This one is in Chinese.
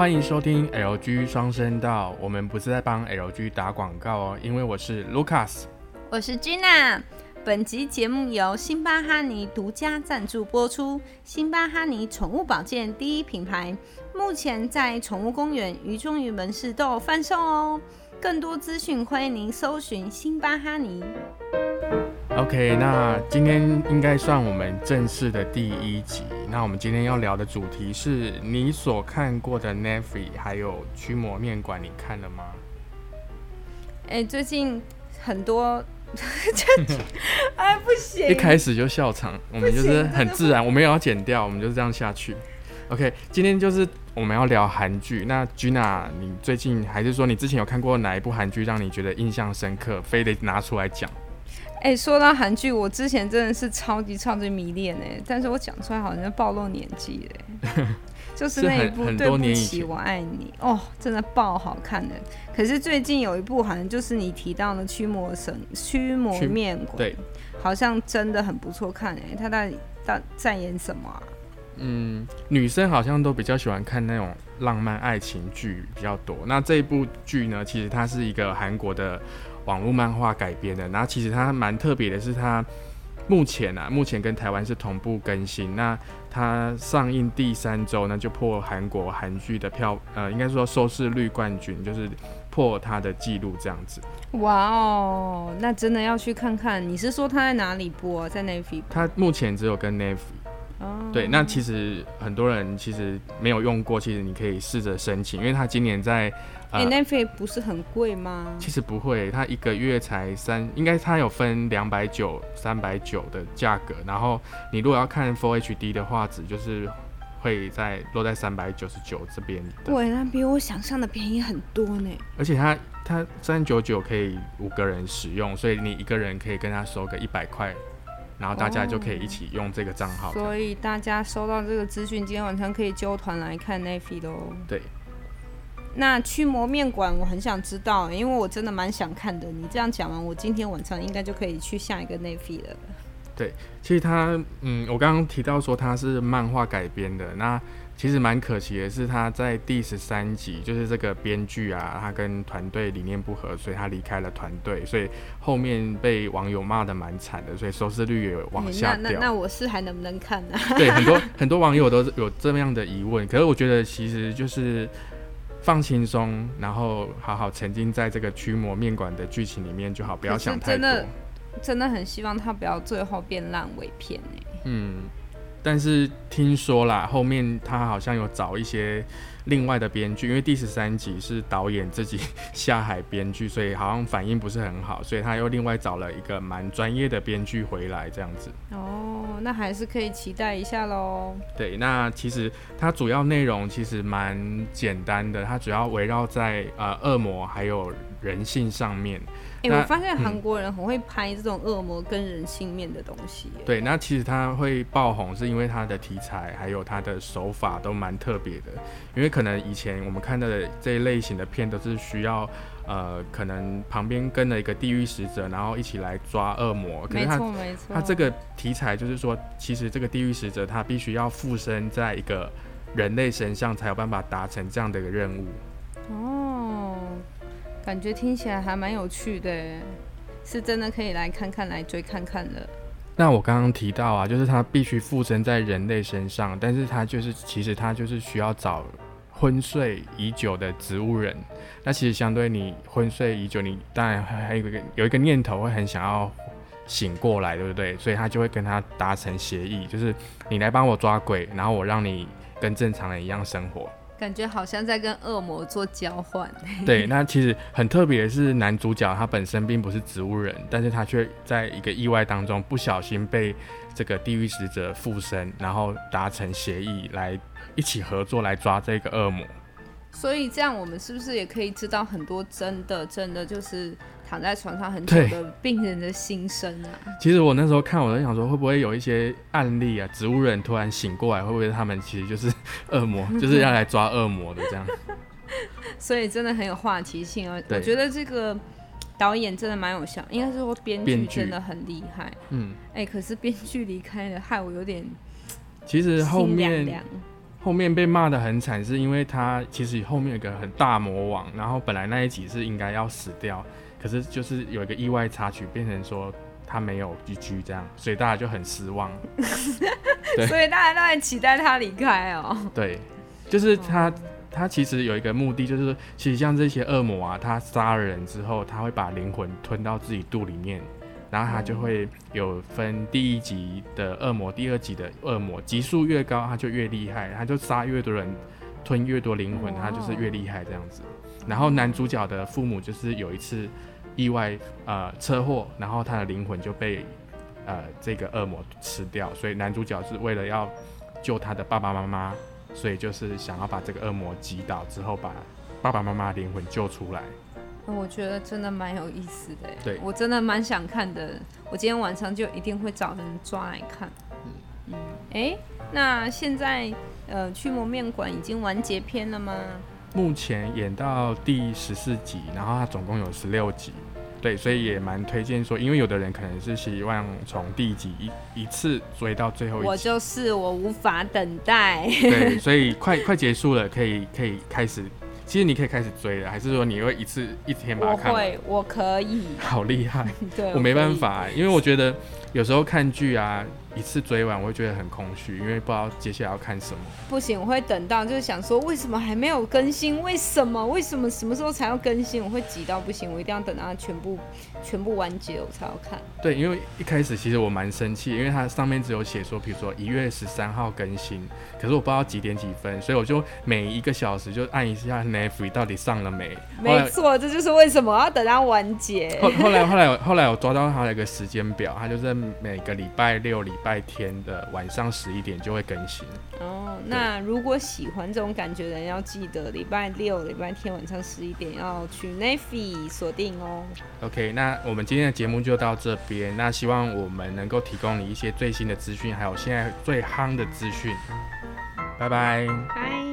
欢迎收听 LG 双声道，我们不是在帮 LG 打广告哦，因为我是 Lucas，我是 Gina。本集节目由辛巴哈尼独家赞助播出。辛巴哈尼宠物保健第一品牌，目前在宠物公园、鱼中鱼门市都有贩售哦。更多资讯欢迎您搜寻辛巴哈尼。OK，那今天应该算我们正式的第一集。那我们今天要聊的主题是你所看过的 Neffy 还有驱魔面馆，你看了吗？哎，最近很多。哎，不行！一开始就笑场，我们就是很自然，我们也要剪掉，我们就是这样下去。OK，今天就是我们要聊韩剧。那 Gina，你最近还是说你之前有看过哪一部韩剧让你觉得印象深刻，非得拿出来讲？哎，说到韩剧，我之前真的是超级超级迷恋哎，但是我讲出来好像暴露年纪嘞。就是那一部《对不起，我爱你》哦，真的爆好看的。可是最近有一部好像就是你提到的《驱魔神》《驱魔面馆》，对，好像真的很不错看哎。他在在在演什么啊？嗯，女生好像都比较喜欢看那种浪漫爱情剧比较多。那这一部剧呢，其实它是一个韩国的网络漫画改编的。然后其实它蛮特别的是它。目前啊，目前跟台湾是同步更新。那它上映第三周呢，就破韩国韩剧的票，呃，应该说收视率冠军，就是破它的记录这样子。哇哦，那真的要去看看。你是说它在哪里播？在 Navy？它目前只有跟 Navy。哦。对，那其实很多人其实没有用过，其实你可以试着申请，因为它今年在。哎，那费不是很贵吗？其实不会，它一个月才三，应该它有分两百九、三百九的价格。然后你如果要看 Full HD 的画质，就是会在落在三百九十九这边。对，那比我想象的便宜很多呢。而且它它三九九可以五个人使用，所以你一个人可以跟他收个一百块，然后大家就可以一起用这个账号。所以大家收到这个资讯，今天晚上可以揪团来看 n e f i 喽。对。那驱魔面馆我很想知道，因为我真的蛮想看的。你这样讲完，我今天晚上应该就可以去下一个 n e f i 了。对，其实他，嗯，我刚刚提到说他是漫画改编的，那其实蛮可惜的是他在第十三集，就是这个编剧啊，他跟团队理念不合，所以他离开了团队，所以后面被网友骂的蛮惨的，所以收视率也往下掉。那那我是还能不能看呢？对，很多 很多网友都有这么样的疑问，可是我觉得其实就是。放轻松，然后好好沉浸在这个驱魔面馆的剧情里面就好，不要想太多。真的，真的很希望他不要最后变烂尾片哎。嗯，但是听说啦，后面他好像有找一些。另外的编剧，因为第十三集是导演自己下海编剧，所以好像反应不是很好，所以他又另外找了一个蛮专业的编剧回来这样子。哦，那还是可以期待一下喽。对，那其实它主要内容其实蛮简单的，它主要围绕在呃恶魔还有人性上面。哎，我发现韩国人很会拍这种恶魔跟人性面的东西。对，那其实他会爆红，是因为他的题材还有他的手法都蛮特别的。因为可能以前我们看到的这一类型的片都是需要，呃，可能旁边跟了一个地狱使者，然后一起来抓恶魔。没错没错。他这个题材就是说，其实这个地狱使者他必须要附身在一个人类身上，才有办法达成这样的一个任务。哦。感觉听起来还蛮有趣的，是真的可以来看看、来追看看的。那我刚刚提到啊，就是他必须附身在人类身上，但是他就是其实他就是需要找昏睡已久的植物人。那其实相对你昏睡已久，你当然还有一个有一个念头会很想要醒过来，对不对？所以他就会跟他达成协议，就是你来帮我抓鬼，然后我让你跟正常人一样生活。感觉好像在跟恶魔做交换。对，那其实很特别的是，男主角他本身并不是植物人，但是他却在一个意外当中不小心被这个地狱使者附身，然后达成协议来一起合作来抓这个恶魔。所以这样，我们是不是也可以知道很多真的真的就是？躺在床上很久的病人的心声啊！其实我那时候看，我在想说，会不会有一些案例啊？植物人突然醒过来，会不会他们其实就是恶魔，就是要来抓恶魔的这样？所以真的很有话题性啊！我觉得这个导演真的蛮有效，应该是说编剧真的很厉害。嗯，哎，可是编剧离开了，害我有点其实后面后面被骂的很惨，是因为他其实后面有个很大魔王，然后本来那一集是应该要死掉，可是就是有一个意外插曲，变成说他没有 GG 这样，所以大家就很失望。所以大家都在期待他离开哦。对，就是他，他其实有一个目的，就是其实像这些恶魔啊，他杀了人之后，他会把灵魂吞到自己肚里面。然后他就会有分第一级的恶魔，第二级的恶魔，级数越高，他就越厉害，他就杀越多人，吞越多灵魂，他就是越厉害这样子。然后男主角的父母就是有一次意外呃车祸，然后他的灵魂就被呃这个恶魔吃掉，所以男主角是为了要救他的爸爸妈妈，所以就是想要把这个恶魔击倒之后，把爸爸妈妈灵魂救出来。我觉得真的蛮有意思的，对我真的蛮想看的。我今天晚上就一定会找人抓来看。嗯，哎，那现在呃，驱魔面馆已经完结篇了吗？目前演到第十四集，然后它总共有十六集，对，所以也蛮推荐说，因为有的人可能是希望从第一集一一次追到最后一集。我就是我无法等待。对，所以快快结束了，可以可以开始。其实你可以开始追了，还是说你会一次一天把它看完？我会，我可以。好厉害！对，我没办法，因为我觉得有时候看剧啊。一次追完，我会觉得很空虚，因为不知道接下来要看什么。不行，我会等到，就是想说，为什么还没有更新？为什么？为什么什么时候才要更新？我会急到不行，我一定要等到它全部全部完结，我才要看。对，因为一开始其实我蛮生气，因为它上面只有写说，比如说一月十三号更新，可是我不知道几点几分，所以我就每一个小时就按一下 Netflix 到底上了没。没错，这就是为什么要等它完结。后后来后来后来我抓到它的一个时间表，它就是每个礼拜六礼。拜天的晚上十一点就会更新哦。那如果喜欢这种感觉的人，要记得礼拜六、礼拜天晚上十一点要去 Navy 锁定哦。OK，那我们今天的节目就到这边。那希望我们能够提供你一些最新的资讯，还有现在最夯的资讯。拜拜。拜。